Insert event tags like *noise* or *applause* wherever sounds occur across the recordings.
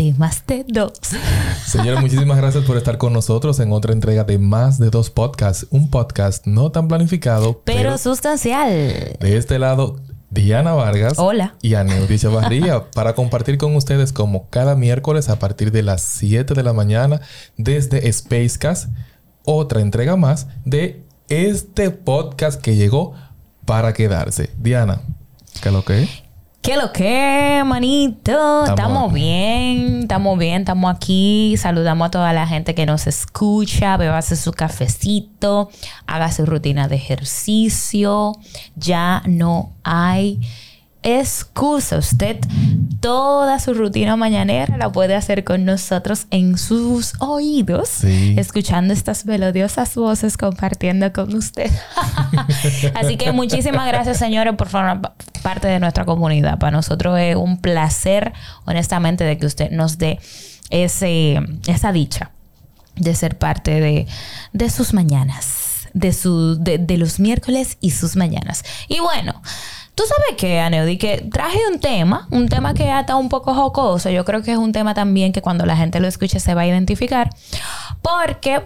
de más de dos. Señora, muchísimas gracias por estar con nosotros en otra entrega de Más de dos podcasts. Un podcast no tan planificado, pero, sustancial. De este lado, Diana Vargas. Hola. Y Aneudi Chavarría *laughs* para compartir con ustedes como cada miércoles a partir de las 7 de la mañana desde Spacecast, otra entrega más de este podcast que llegó para quedarse. Diana, ¿qué es lo que es? ¿Qué lo que, manito? Estamos, bien, estamos bien, estamos aquí. Saludamos a toda la gente que nos escucha. Bebase su cafecito, haga su rutina de ejercicio. Ya no hay excusa. Usted toda su rutina mañanera la puede hacer con nosotros en sus oídos, escuchando estas melodiosas voces, compartiendo con usted. *laughs* Así que muchísimas gracias, señores, por formar parte de nuestra comunidad. Para nosotros es un placer, honestamente, de que usted nos dé ese, esa dicha de ser parte de, de sus mañanas, de, su, de, de los miércoles y sus mañanas. Y bueno, Tú sabes que, Aneudi, que traje un tema, un tema que está un poco jocoso. Yo creo que es un tema también que cuando la gente lo escuche se va a identificar. Porque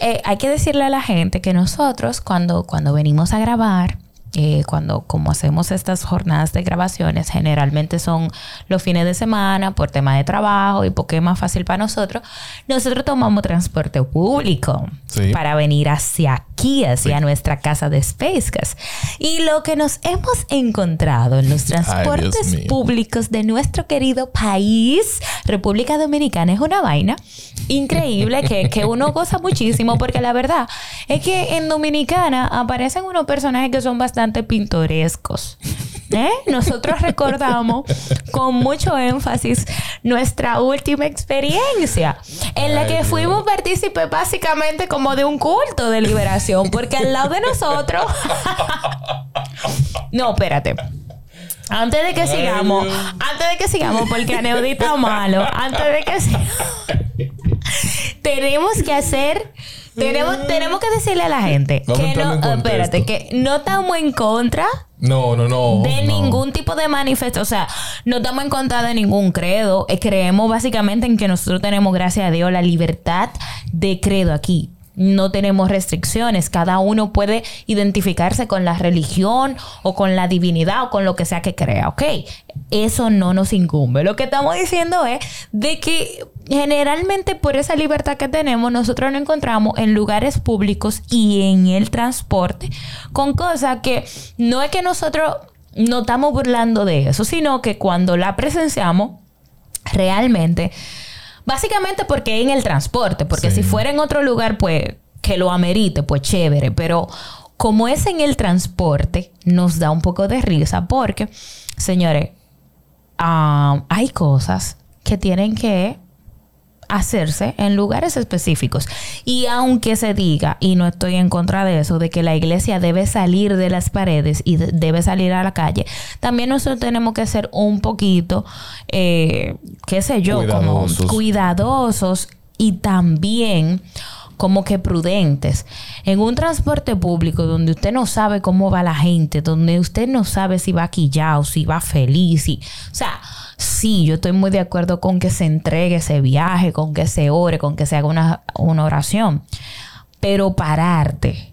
eh, hay que decirle a la gente que nosotros, cuando, cuando venimos a grabar, eh, cuando como hacemos estas jornadas de grabaciones, generalmente son los fines de semana por tema de trabajo y porque es más fácil para nosotros, nosotros tomamos transporte público para venir hacia aquí, hacia nuestra casa de Spacecast. Y lo que nos hemos encontrado en los transportes públicos de nuestro querido país, República Dominicana, es una vaina increíble que, que uno goza muchísimo porque la verdad es que en Dominicana aparecen unos personajes que son bastante pintorescos. ¿Eh? Nosotros recordamos con mucho énfasis nuestra última experiencia en la que fuimos partícipes básicamente como de un culto de liberación, porque al lado de nosotros... *laughs* no, espérate. Antes de que sigamos, antes de que sigamos, porque Aneudita malo, antes de que sigamos, *laughs* tenemos que hacer tenemos, tenemos que decirle a la gente que no, espérate, que no estamos en contra. No, no, no. De ningún tipo de manifiesto. O sea, no estamos en contra de ningún credo. Eh, creemos básicamente en que nosotros tenemos, gracias a Dios, la libertad de credo aquí no tenemos restricciones, cada uno puede identificarse con la religión o con la divinidad o con lo que sea que crea, ¿ok? Eso no nos incumbe. Lo que estamos diciendo es de que generalmente por esa libertad que tenemos, nosotros nos encontramos en lugares públicos y en el transporte con cosas que no es que nosotros no estamos burlando de eso, sino que cuando la presenciamos, realmente Básicamente porque en el transporte, porque si fuera en otro lugar, pues que lo amerite, pues chévere, pero como es en el transporte, nos da un poco de risa porque, señores, ah, hay cosas que tienen que hacerse en lugares específicos. Y aunque se diga, y no estoy en contra de eso, de que la iglesia debe salir de las paredes y debe salir a la calle, también nosotros tenemos que ser un poquito, eh, qué sé yo, como cuidadosos y también como que prudentes. En un transporte público donde usted no sabe cómo va la gente, donde usted no sabe si va quillado, si va feliz, y, o sea, sí, yo estoy muy de acuerdo con que se entregue ese viaje, con que se ore, con que se haga una, una oración, pero pararte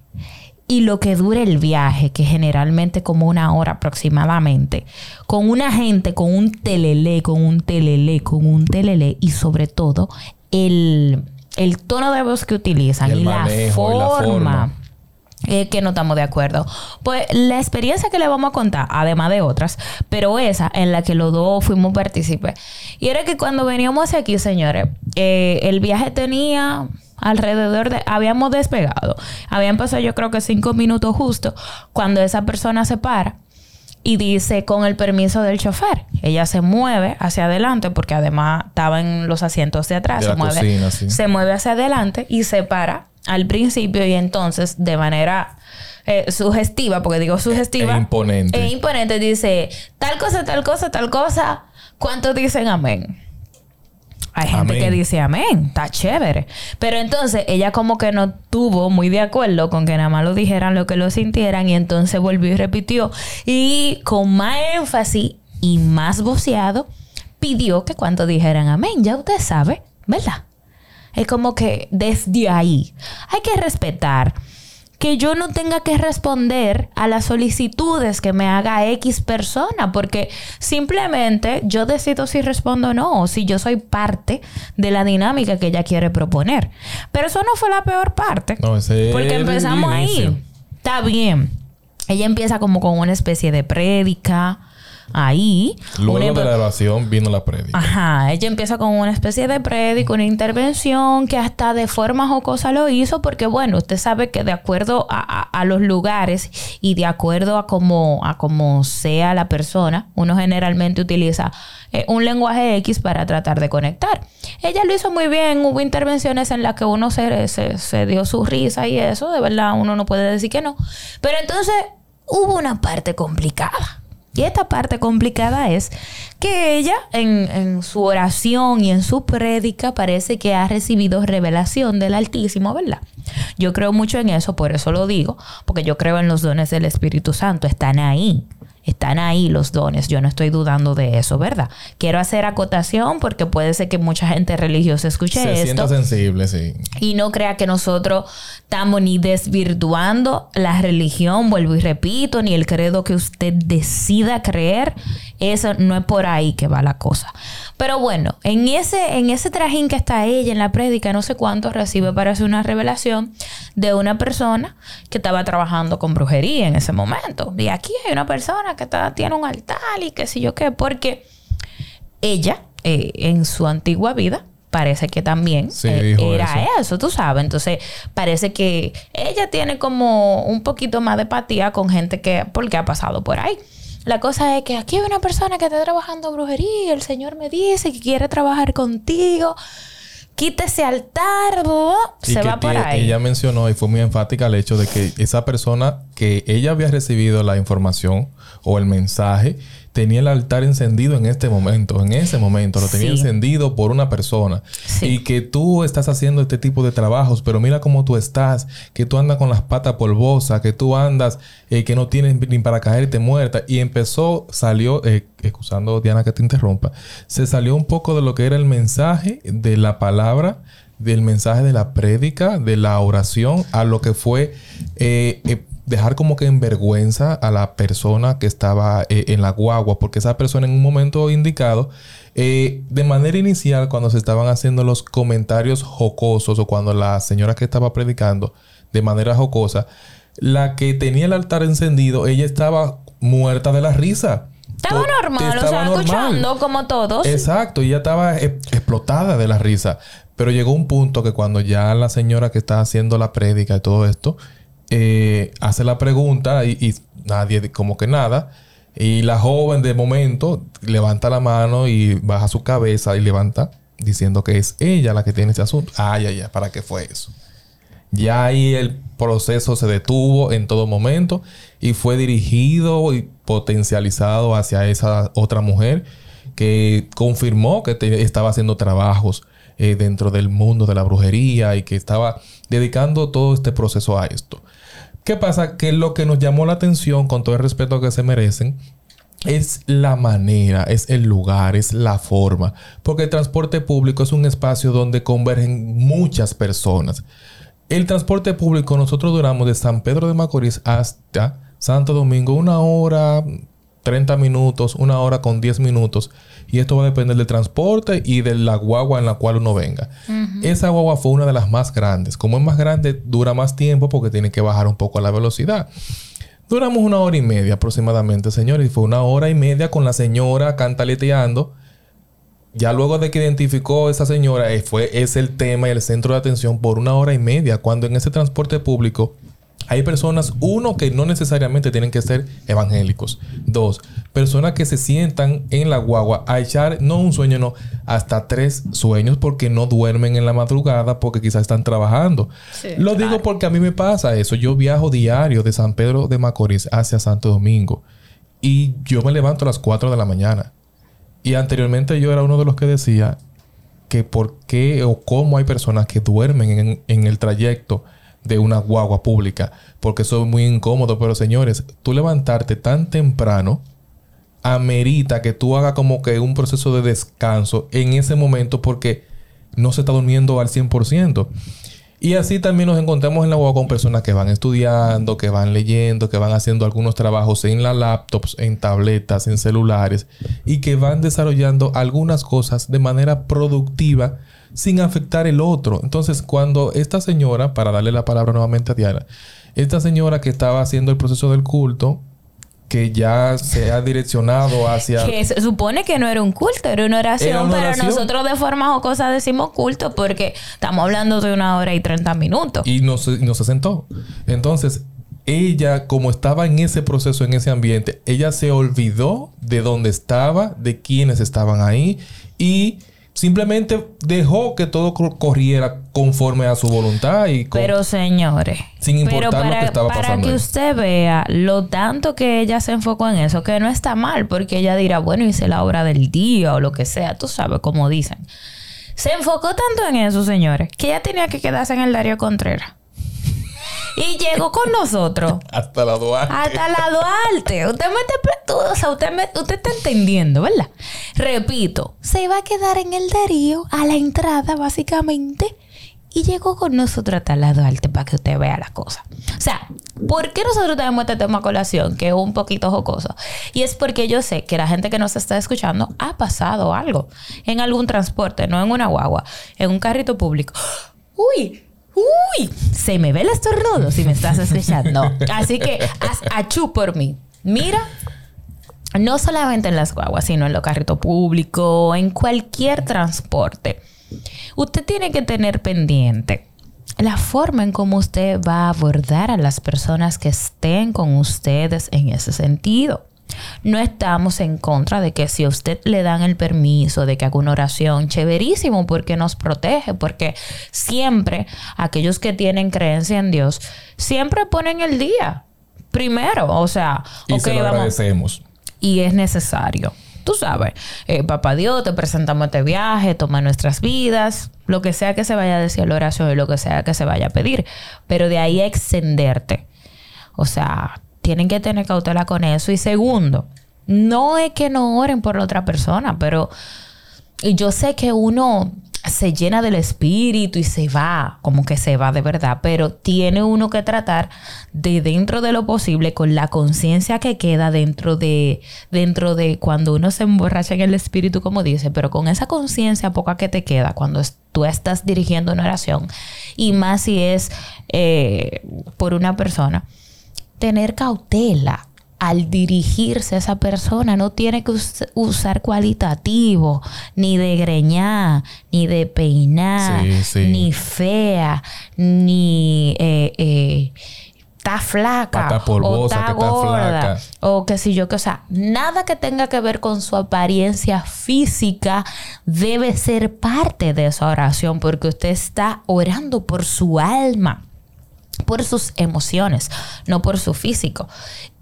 y lo que dure el viaje, que generalmente como una hora aproximadamente, con una gente, con un telele, con un telele, con un telele y sobre todo el, el tono de voz que utilizan y, la, forma, que no estamos de acuerdo. Pues la experiencia que le vamos a contar, además de otras, pero esa en la que los dos fuimos partícipes, y era que cuando veníamos hacia aquí, señores, eh, el viaje tenía alrededor de, habíamos despegado, habían pasado yo creo que cinco minutos justo cuando esa persona se para y dice con el permiso del chofer. Ella se mueve hacia adelante porque además estaba en los asientos de atrás. se, mueve, se mueve hacia adelante y se para al principio y entonces de manera eh, sugestiva, porque digo sugestiva. E imponente. E imponente dice, tal cosa, tal cosa, tal cosa. ¿Cuántos dicen amén? Hay gente Amén. que dice amén, está chévere. Pero entonces ella como que no tuvo muy de acuerdo con que nada más lo dijeran lo que lo sintieran y entonces volvió y repitió. Y con más énfasis y más voceado, pidió que cuando dijeran amén, ya usted sabe, ¿verdad? Es como que desde ahí hay que respetar que yo no tenga que responder a las solicitudes que me haga X persona, porque simplemente yo decido si respondo o no, o si yo soy parte de la dinámica que ella quiere proponer. Pero eso no fue la peor parte. No, porque empezamos ahí. Está bien. Ella empieza como con una especie de prédica. Ahí. Luego de la oración vino la prédica. Ajá, ella empieza con una especie de prédica, una intervención que hasta de forma jocosa lo hizo porque bueno, usted sabe que de acuerdo a, a- a los lugares y de acuerdo a cómo a cómo sea la persona, uno generalmente utiliza eh, un lenguaje X para tratar de conectar. Ella lo hizo muy bien, hubo intervenciones en las que uno se, se, se dio su risa y eso, de verdad uno no puede decir que no. Pero entonces hubo una parte complicada. Y esta parte complicada es que ella en, su oración y en su prédica parece que ha recibido revelación del Altísimo, ¿verdad? Yo creo mucho en eso, por eso lo digo, porque yo creo en los dones del Espíritu Santo, están ahí. Están ahí los dones, yo no estoy dudando de eso, ¿verdad? Quiero hacer acotación porque puede ser que mucha gente religiosa escuche Se esto sienta sensible, sí. y no crea que nosotros estamos ni desvirtuando la religión, vuelvo y repito, ni el credo que usted decida creer. Eso no es por ahí que va la cosa. Pero bueno, en ese, en ese trajín que está ella en la prédica, no sé cuánto recibe para hacer una revelación de una persona que estaba trabajando con brujería en ese momento. Y aquí hay una persona que está, tiene un altar y qué sé yo qué, porque ella, eh, en su antigua vida, parece que también Sí, eh, era eso. eso, tú sabes. Entonces, parece que ella tiene como un poquito más de empatía con gente que, porque ha pasado por ahí. La cosa es que aquí hay una persona que está trabajando brujería, el Señor me dice que quiere trabajar contigo. Quítese altar, se va por ahí. Ella mencionó y fue muy enfática el hecho de que esa persona que ella había recibido la información o el mensaje tenía el altar encendido en este momento, en ese momento lo tenía Sí. encendido por una persona Sí. y que tú estás haciendo este tipo de trabajos, pero mira cómo tú estás, que tú andas con las patas polvosas, que tú andas eh, que no tienes ni para caerte muerta y empezó, salió, eh, excusando Diana que te interrumpa, se salió un poco de lo que era el mensaje de la palabra del mensaje de la prédica, de la oración, a lo que fue eh, eh, dejar como que en vergüenza a la persona que estaba eh, en la guagua, porque esa persona en un momento indicado, eh, de manera inicial, cuando se estaban haciendo los comentarios jocosos o cuando la señora que estaba predicando de manera jocosa, la que tenía el altar encendido, ella estaba muerta de la risa. Estaba normal, o estaba sea, normal. escuchando como todos. Exacto, ella estaba e- explotada de la risa. Pero llegó un punto que cuando ya la señora que está haciendo la prédica y todo esto, eh, hace la pregunta y, y nadie, como que nada. Y la joven de momento levanta la mano y baja su cabeza y levanta diciendo que es ella la que tiene ese asunto. Ay, ay, ay, ¿para qué fue eso? Ya ahí el proceso se detuvo en todo momento y fue dirigido y potencializado hacia esa otra mujer que confirmó que estaba haciendo trabajos eh, dentro del mundo de la brujería y que estaba dedicando todo este proceso a esto. ¿Qué pasa? Que lo que nos llamó la atención, con todo el respeto que se merecen, es la manera, es el lugar, es la forma. Porque el transporte público es un espacio donde convergen muchas personas. El transporte público, nosotros duramos de San Pedro de Macorís hasta Santo Domingo una hora, 30 minutos, una hora con 10 minutos. Y esto va a depender del transporte y de la guagua en la cual uno venga. Esa guagua fue una de las más grandes. Como es más grande, dura más tiempo porque tiene que bajar un poco la velocidad. Duramos una hora y media aproximadamente, señores. Y fue una hora y media con la señora cantaleteando. Ya luego de que identificó esa señora, eh, fue, es el tema y el centro de atención por una hora y media. Cuando en ese transporte público Hay personas, uno, que no necesariamente tienen que ser evangélicos. Dos, personas que se sientan en la guagua a echar, no un sueño, no, hasta tres sueños porque no duermen en la madrugada porque quizás están trabajando. Lo digo porque a mí me pasa eso. Yo viajo diario de San Pedro de Macorís hacia Santo Domingo y yo me levanto a las 4 de la mañana. Y anteriormente yo era uno de los que decía que por qué o cómo hay personas que duermen en, en el trayecto de una guagua pública, porque eso es muy incómodo. Pero señores, tú levantarte tan temprano amerita que tú hagas como que un proceso de descanso en ese momento porque no se está durmiendo al 100%. Y así también nos encontramos en la guagua con personas que van estudiando, que van leyendo, que van haciendo algunos trabajos en las laptops, en tabletas, en celulares y que van desarrollando algunas cosas de manera productiva sin afectar el otro. Entonces, cuando esta señora, para darle la palabra nuevamente a Diana, esta señora que estaba haciendo el proceso del culto, que ya se ha direccionado hacia... *laughs* Que se supone que no era un culto, era una oración, pero nosotros de forma o cosa decimos culto porque estamos hablando de una hora y treinta minutos. Y no se, no se sentó. Entonces, ella, como estaba en ese proceso, en ese ambiente, ella se olvidó de dónde estaba, de quiénes estaban ahí y simplemente dejó que todo corriera conforme a su voluntad y pero señores sin importar para, lo que estaba para pasando que usted vea lo tanto que ella se enfocó en eso que no está mal porque ella dirá bueno hice la obra del día o lo que sea tú sabes como dicen. Se enfocó tanto en eso señores que ella tenía que quedarse en el Darío Contreras y llegó con nosotros. *laughs* Hasta la Duarte. Hasta la Duarte. Usted me está, o sea, usted, me, usted está entendiendo, ¿verdad? Repito, se iba a quedar en el Darío a la entrada, básicamente. Y llegó con nosotros hasta la Duarte para que usted vea las cosas. O sea, ¿por qué nosotros tenemos este tema a colación? Que es un poquito jocoso. Y es porque yo sé que la gente que nos está escuchando ha pasado algo en algún transporte, no en una guagua, en un carrito público. *gasps* ¡Uy! Uy, se me ve el estornudo si me estás escuchando. Así que haz achú por mí. Mira, no solamente en las guaguas, sino en los carritos públicos, en cualquier transporte. Usted tiene que tener pendiente la forma en cómo usted va a abordar a las personas que estén con ustedes en ese sentido. No estamos en contra de que si a usted le dan el permiso de que haga una oración, chéverísimo, porque nos protege, porque siempre aquellos que tienen creencia en Dios, siempre ponen el día primero. O sea, y se lo agradecemos. Y es necesario. Tú sabes, eh, papá Dios, te presentamos este viaje, toma nuestras vidas, lo que sea que se vaya a decir la oración y lo que sea que se vaya a pedir, pero de ahí a extenderte. O sea, tienen que tener cautela con eso. Y segundo, no es que no oren por la otra persona, pero yo sé que uno se llena del espíritu y se va, como que se va de verdad, pero tiene uno que tratar de dentro de lo posible con la conciencia que queda dentro de dentro de cuando uno se emborracha en el espíritu, como dice, pero con esa conciencia poca que te queda cuando tú estás dirigiendo una oración y más si es eh, por una persona tener cautela al dirigirse a esa persona. No tiene que usar cualitativo, ni de greñar, ni de peinar, ni fea, ni eh, eh, está flaca o está gorda o qué sé yo que o sea nada que tenga que ver con su apariencia física debe ser parte de esa oración porque usted está orando por su alma por sus emociones, no por su físico.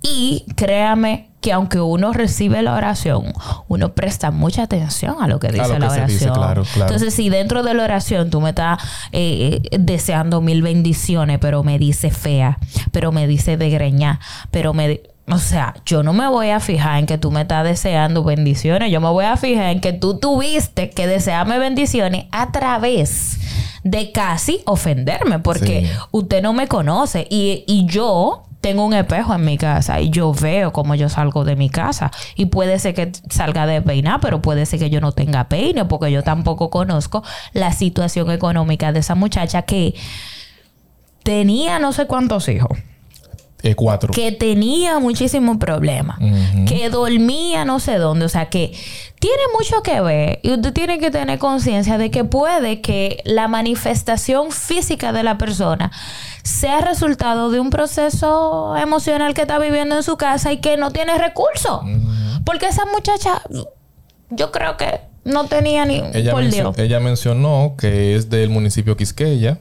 Y créame que aunque uno recibe la oración, uno presta mucha atención a lo que dice la oración. Entonces, si dentro de la oración tú me estás eh, eh, deseando mil bendiciones, pero me dice fea, pero me dice de greña, pero me... O sea, yo no me voy a fijar en que tú me estás deseando bendiciones, yo me voy a fijar en que tú tuviste que desearme bendiciones a través de casi ofenderme porque usted no me conoce y, y yo tengo un espejo en mi casa y yo veo cómo yo salgo de mi casa. Y puede ser que salga de peinar, pero puede ser que yo no tenga peine, porque yo tampoco conozco la situación económica de esa muchacha que tenía no sé cuántos hijos. Eh. Que tenía muchísimos problemas. Que dormía no sé dónde. O sea que tiene mucho que ver. Y usted tiene que tener conciencia de que puede que la manifestación física de la persona sea resultado de un proceso emocional que está viviendo en su casa y que no tiene recursos. Porque esa muchacha, yo creo que no tenía ni ella, por Dios. ella mencionó que es del municipio Quisqueya,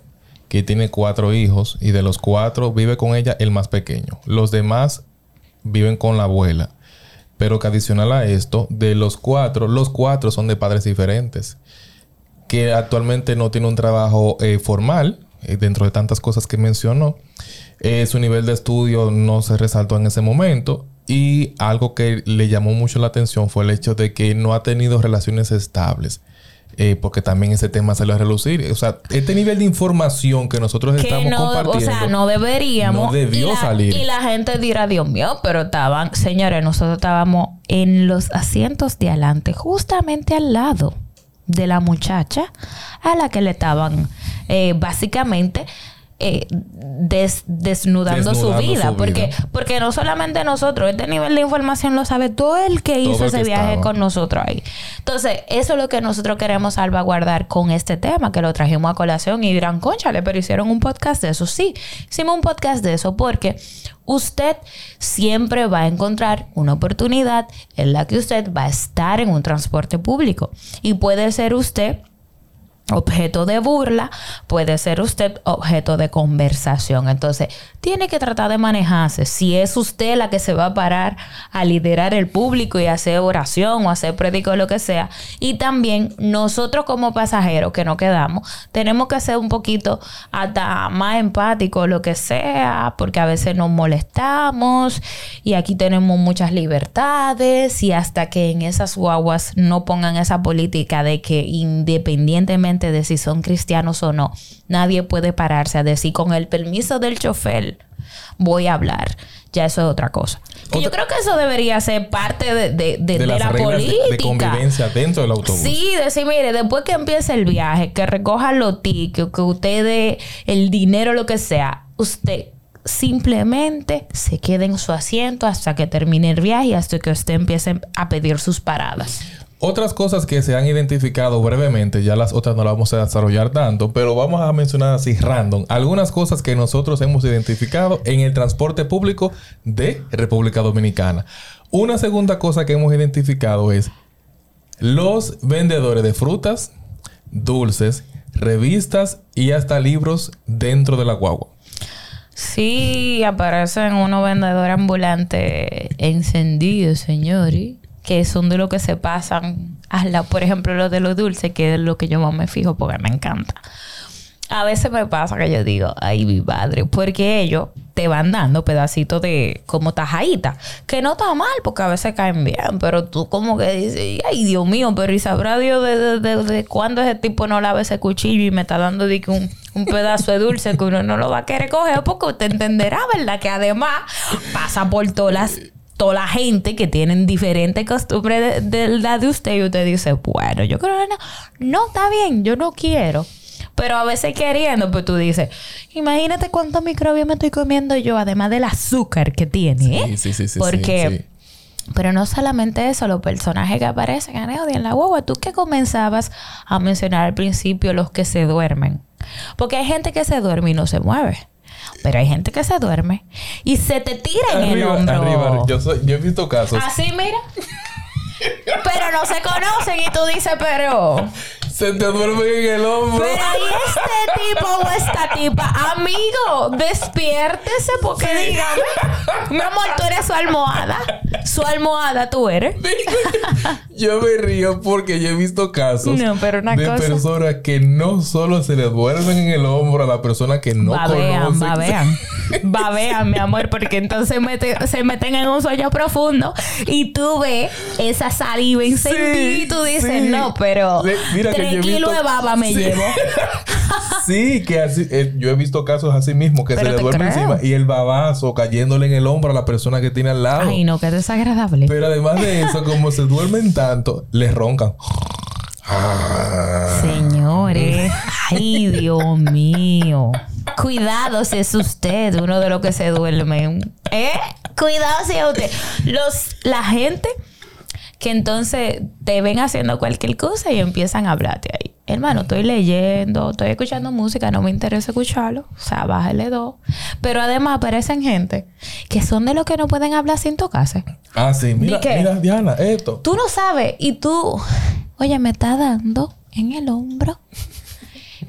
que tiene cuatro hijos y de los cuatro vive con ella el más pequeño. Los demás viven con la abuela. Pero que adicional a esto, de los cuatro, los cuatro son de padres diferentes. Que actualmente no tiene un trabajo eh, formal, eh, dentro de tantas cosas que mencionó. Eh, su nivel de estudio no se resaltó en ese momento. Y algo que le llamó mucho la atención fue el hecho de que no ha tenido relaciones estables. Eh, porque también ese tema salió a relucir. O sea, este nivel de información que nosotros Que estamos no, compartiendo. o sea, no deberíamos. no debió y la, salir. Y la gente dirá, Dios mío, pero estaban, señores, nosotros estábamos en los asientos de adelante, justamente al lado de la muchacha a la que le estaban eh, básicamente eh, des- desnudando, su vida. su porque, vida. porque no solamente nosotros, este nivel de información lo sabe todo el que hizo el ese que viaje estaba. con nosotros ahí. Entonces, eso es lo que nosotros queremos salvaguardar con este tema, que lo trajimos a colación y dirán, conchale, pero hicieron un podcast de eso. Sí, hicimos un podcast de eso porque usted siempre va a encontrar una oportunidad en la que usted va a estar en un transporte público. Y puede ser usted objeto de burla, puede ser usted objeto de conversación. Entonces, tiene que tratar de manejarse. Si es usted la que se va a parar a liderar el público y hacer oración o hacer prédico o lo que sea. Y también nosotros como pasajeros que nos quedamos, tenemos que ser un poquito hasta más empáticos, lo que sea, porque a veces nos molestamos y aquí tenemos muchas libertades y hasta que en esas guaguas no pongan esa política de que independientemente de si son cristianos o no, nadie puede pararse a decir con el permiso del chofer voy a hablar. Ya eso es otra cosa. Yo creo que eso debería ser parte de, de- de- la política. de, convivencia dentro del autobús. Sí, decir, mire, después que empiece el viaje, que recojan los tickets, que usted dé el dinero, lo que sea, usted simplemente se quede en su asiento hasta que termine el viaje y hasta que usted empiece a pedir sus paradas. Otras cosas que se han identificado brevemente, ya las otras no las vamos a desarrollar tanto, pero vamos a mencionar así random algunas cosas que nosotros hemos identificado en el transporte público de República Dominicana. Una segunda cosa que hemos identificado es los vendedores de frutas, dulces, revistas y hasta libros dentro de la guagua. Sí, aparecen unos vendedores ambulantes encendidos, señores, que son de lo que se pasan a la, por ejemplo, lo de los dulces, que es lo que yo más me fijo porque me encanta. A veces me pasa que yo digo, ay, mi padre, porque ellos te van dando pedacitos de como tajadita, que no está mal, porque a veces caen bien, pero tú como que dices, ay, Dios mío, pero y sabrá Dios de- de cuándo ese tipo no lava ese cuchillo y me está dando de que un, un pedazo de dulce que uno no lo va a querer coger, porque usted entenderá, ¿verdad? Que además pasa por todas las toda la gente que tienen diferentes costumbres de, de la de usted y usted dice, bueno, yo creo que no, no está bien, yo no quiero. Pero a veces queriendo, pues tú dices, imagínate cuántos microbios me estoy comiendo yo, además del azúcar que tiene. ¿eh? Sí, sí, sí, sí, Porque, sí, pero no solamente eso, los personajes que aparecen en Eddie en la guagua, tú que comenzabas a mencionar al principio los que se duermen. Porque hay gente que se duerme y no se mueve. Pero hay gente que se duerme y se te tira en el hombro. arriba. Yo, soy- yo he visto casos. Así, mira. pero no se conocen y tú dices, pero... Se te duerme en el hombro. Pero ¿y este tipo o esta tipa? Amigo, despiértese porque dígame. Mi amor, tú eres su almohada. Su almohada tú eres. *laughs* Yo me río porque yo he visto casos No, pero una de cosa- personas que no solo se le duermen en el hombro a la persona que no babean, conocen. babean. *laughs* Babean, mi amor, porque entonces mete- se meten en un sueño profundo y tú ves esa saliva encendida y tú dices, sí. no, pero mira que yo he tres visto- kilos de baba me Sí. llevo. *laughs* Sí, que así, eh, yo he visto casos así mismo que Pero se le duerme creo. encima y el babazo cayéndole en el hombro a la persona que tiene al lado. Ay, no, qué desagradable. Pero además de *laughs* eso, como se duermen tanto, les roncan. Señores, ay Dios mío. Cuidado si es usted uno de los que se duermen. ¿Eh? Cuidado si es usted. Los, la gente que entonces te ven haciendo cualquier cosa y empiezan a hablarte ahí. Hermano, estoy leyendo, estoy escuchando música, no me interesa escucharlo. O sea, bájale dos. Pero además aparecen gente que son de los que no pueden hablar sin tocarse. Ah, sí. Mira, ¿De qué? mira, Diana, esto. Tú no sabes y tú, oye, me está dando en el hombro.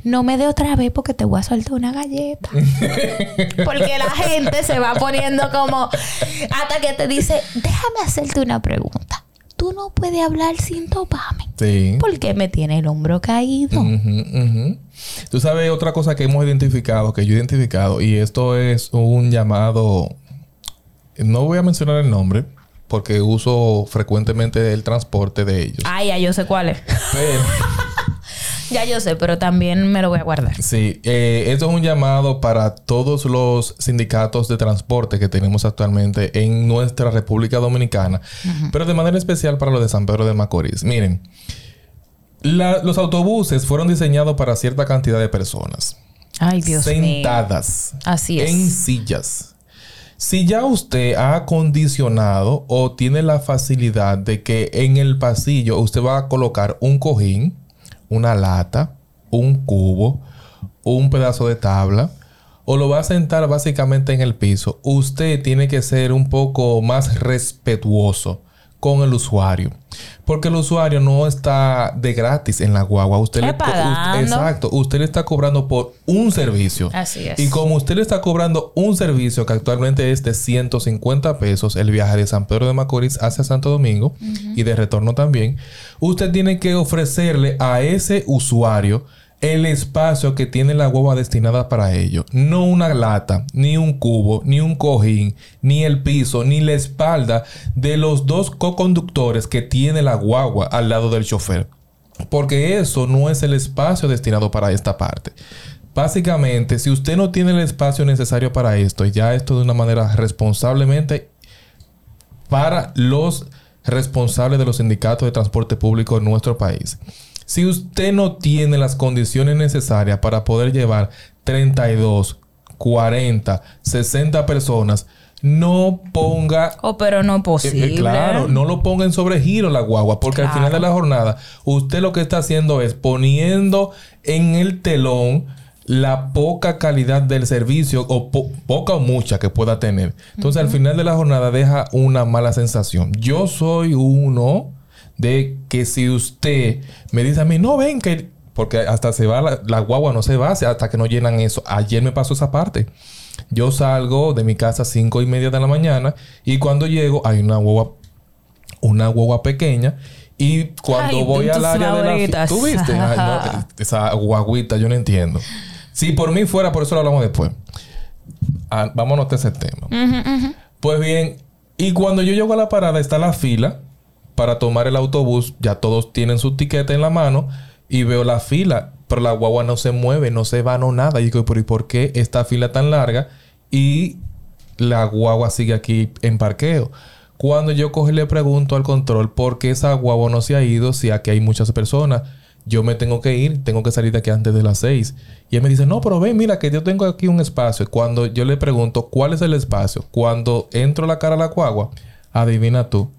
No me dé otra vez porque te voy a soltar una galleta. *laughs* porque la gente se va poniendo como hasta que te dice, déjame hacerte una pregunta. Tú no puedes hablar sin toparme. Sí. ¿Por qué me tiene el hombro caído? Ujú, ujú. Tú sabes otra cosa que hemos identificado, que yo he identificado, y esto es un llamado. No voy a mencionar el nombre, porque uso frecuentemente el transporte de ellos. Ay, ya yo sé cuál es. Pero, Ya yo sé, pero también me lo voy a guardar. sí, eh, esto es un llamado para todos los sindicatos de transporte que tenemos actualmente en nuestra República Dominicana, pero de manera especial para los de San Pedro de Macorís. Miren, la- los autobuses fueron diseñados para cierta cantidad de personas. Ay, Dios mío. sentadas Así es. en sillas. Si ya usted ha acondicionado o tiene la facilidad de que en el pasillo usted va a colocar un cojín, una lata, un cubo, un pedazo de tabla, o lo va a sentar básicamente en el piso, usted tiene que ser un poco más respetuoso con el usuario. Porque el usuario no está de gratis en la guagua. Usted le exacto. Usted le está cobrando por un servicio. Así es. Y como usted le está cobrando un servicio que actualmente es de 150 pesos, el viaje de San Pedro de Macorís hacia Santo Domingo y de retorno también, usted tiene que ofrecerle a ese usuario el espacio que tiene la guagua destinada para ello. No una lata, ni un cubo, ni un cojín, ni el piso, ni la espalda de los dos co-conductores que tiene la guagua al lado del chofer. Porque eso no es el espacio destinado para esta parte. Básicamente, si usted no tiene el espacio necesario para esto, y ya esto de una manera responsablemente para los responsables de los sindicatos de transporte público en nuestro país. Si usted no tiene las condiciones necesarias para poder llevar 32, 40, 60 personas, no ponga Oh, pero no eh, posible. eh, claro, no lo ponga en sobregiro la guagua, porque al final de la jornada, usted lo que está haciendo es poniendo en el telón la poca calidad del servicio, o po- poca o mucha que pueda tener. Entonces, al final de la jornada, deja una mala sensación. Yo soy uno de que si usted me dice a mí, no ven que. Porque hasta se va la, la guagua, no se va hasta que no llenan eso. Ayer me pasó esa parte. Yo salgo de mi casa a cinco y media de la mañana y cuando llego hay una guagua, una guagua pequeña y cuando Ay, voy al área de la. ¿Tú viste? Ay, no, *laughs* esa guaguita yo no entiendo. Si por mí fuera, por eso lo hablamos después. Ah, vámonos a ese tema. Pues bien, y cuando yo llego a la parada está la fila para tomar el autobús, ya todos tienen su tiquete en la mano y veo la fila, pero la guagua no se mueve, no se va, no nada. Y digo, ¿y por qué esta fila tan larga? Y la guagua sigue aquí en parqueo. Cuando yo y le pregunto al control por qué esa guagua no se ha ido si aquí hay muchas personas. Yo me tengo que ir, tengo que salir de aquí antes de las seis. Y él me dice, no, pero ven, mira que yo tengo aquí un espacio. Cuando yo le pregunto cuál es el espacio, cuando entro la cara a la guagua, adivina tú,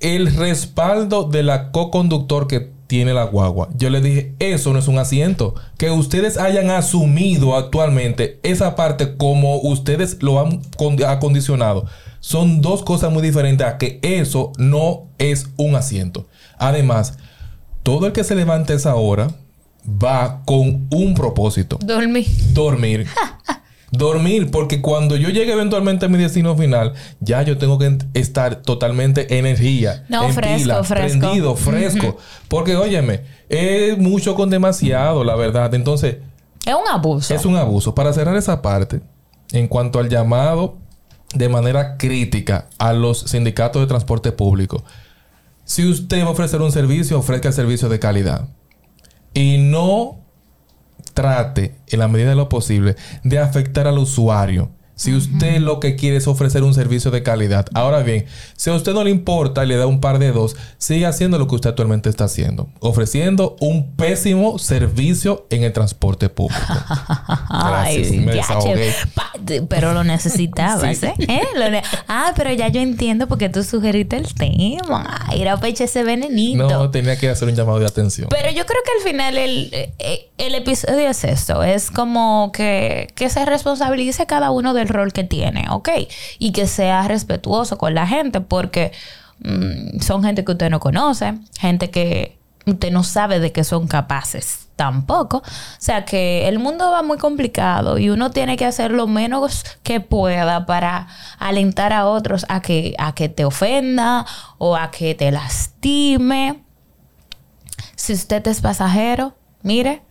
el respaldo de la co-conductor que tiene la guagua. Yo le dije, eso no es un asiento. Que ustedes hayan asumido actualmente esa parte como ustedes lo han con- acondicionado. Son dos cosas muy diferentes a que eso no es un asiento. Además, todo el que se levante a esa hora va con un propósito Dormí. dormir. *laughs* dormir, porque cuando yo llegue eventualmente a mi destino final, ya yo tengo que estar totalmente energía, No, en fresco, pila, fresco. prendido, fresco. Porque, óyeme, es mucho con demasiado, la verdad. Entonces, Es un abuso. es un abuso. Para cerrar esa parte, en cuanto al llamado de manera crítica a los sindicatos de transporte público, si usted va a ofrecer un servicio, ofrezca el servicio de calidad. Y no trate, en la medida de lo posible, de afectar al usuario. Si usted lo que quiere es ofrecer un servicio de calidad. Ahora bien, si a usted no le importa y le da un par de dos, sigue haciendo lo que usted actualmente está haciendo. Ofreciendo un pésimo servicio en el transporte público. *laughs* Gracias. Ay, me ya, de- pero lo necesitabas, ¿eh? ¿Eh? Lo ne- ah, pero ya yo entiendo porque tú sugeriste el tema. Ay, Era peche ese venenito. No, tenía que hacer un llamado de atención. Pero yo creo que al final el, eh, el episodio es esto, es como que, que se responsabilice cada uno del rol que tiene, ¿ok? Y que sea respetuoso con la gente, porque mm, son gente que usted no conoce, gente que usted no sabe de qué son capaces tampoco. O sea que el mundo va muy complicado y uno tiene que hacer lo menos que pueda para alentar a otros a que, a que te ofenda o a que te lastime. Si usted es pasajero, mire,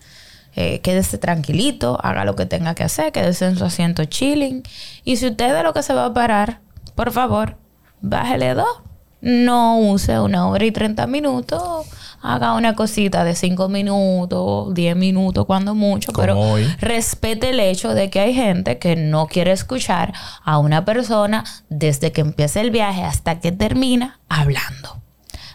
eh, quédese tranquilito, haga lo que tenga que hacer, quédese en su asiento chilling. Y si usted es de lo que se va a parar, por favor, bájele dos. No use una hora y 30 minutos. Haga una cosita de 5 minutos, 10 minutos, cuando mucho. Como pero hoy. respete el hecho de que hay gente que no quiere escuchar a una persona desde que empieza el viaje hasta que termina hablando.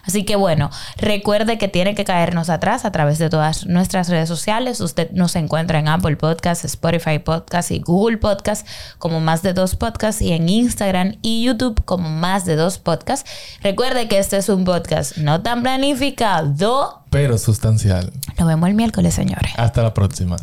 Así que bueno, recuerde que tiene que caernos atrás a través de todas nuestras redes sociales. Usted nos encuentra en Apple Podcasts, Spotify Podcasts y Google Podcasts como más de dos podcasts y en Instagram y YouTube como más de dos podcasts. Recuerde que este es un podcast no tan planificado. Pero sustancial. Nos vemos el miércoles, señores. Hasta la próxima.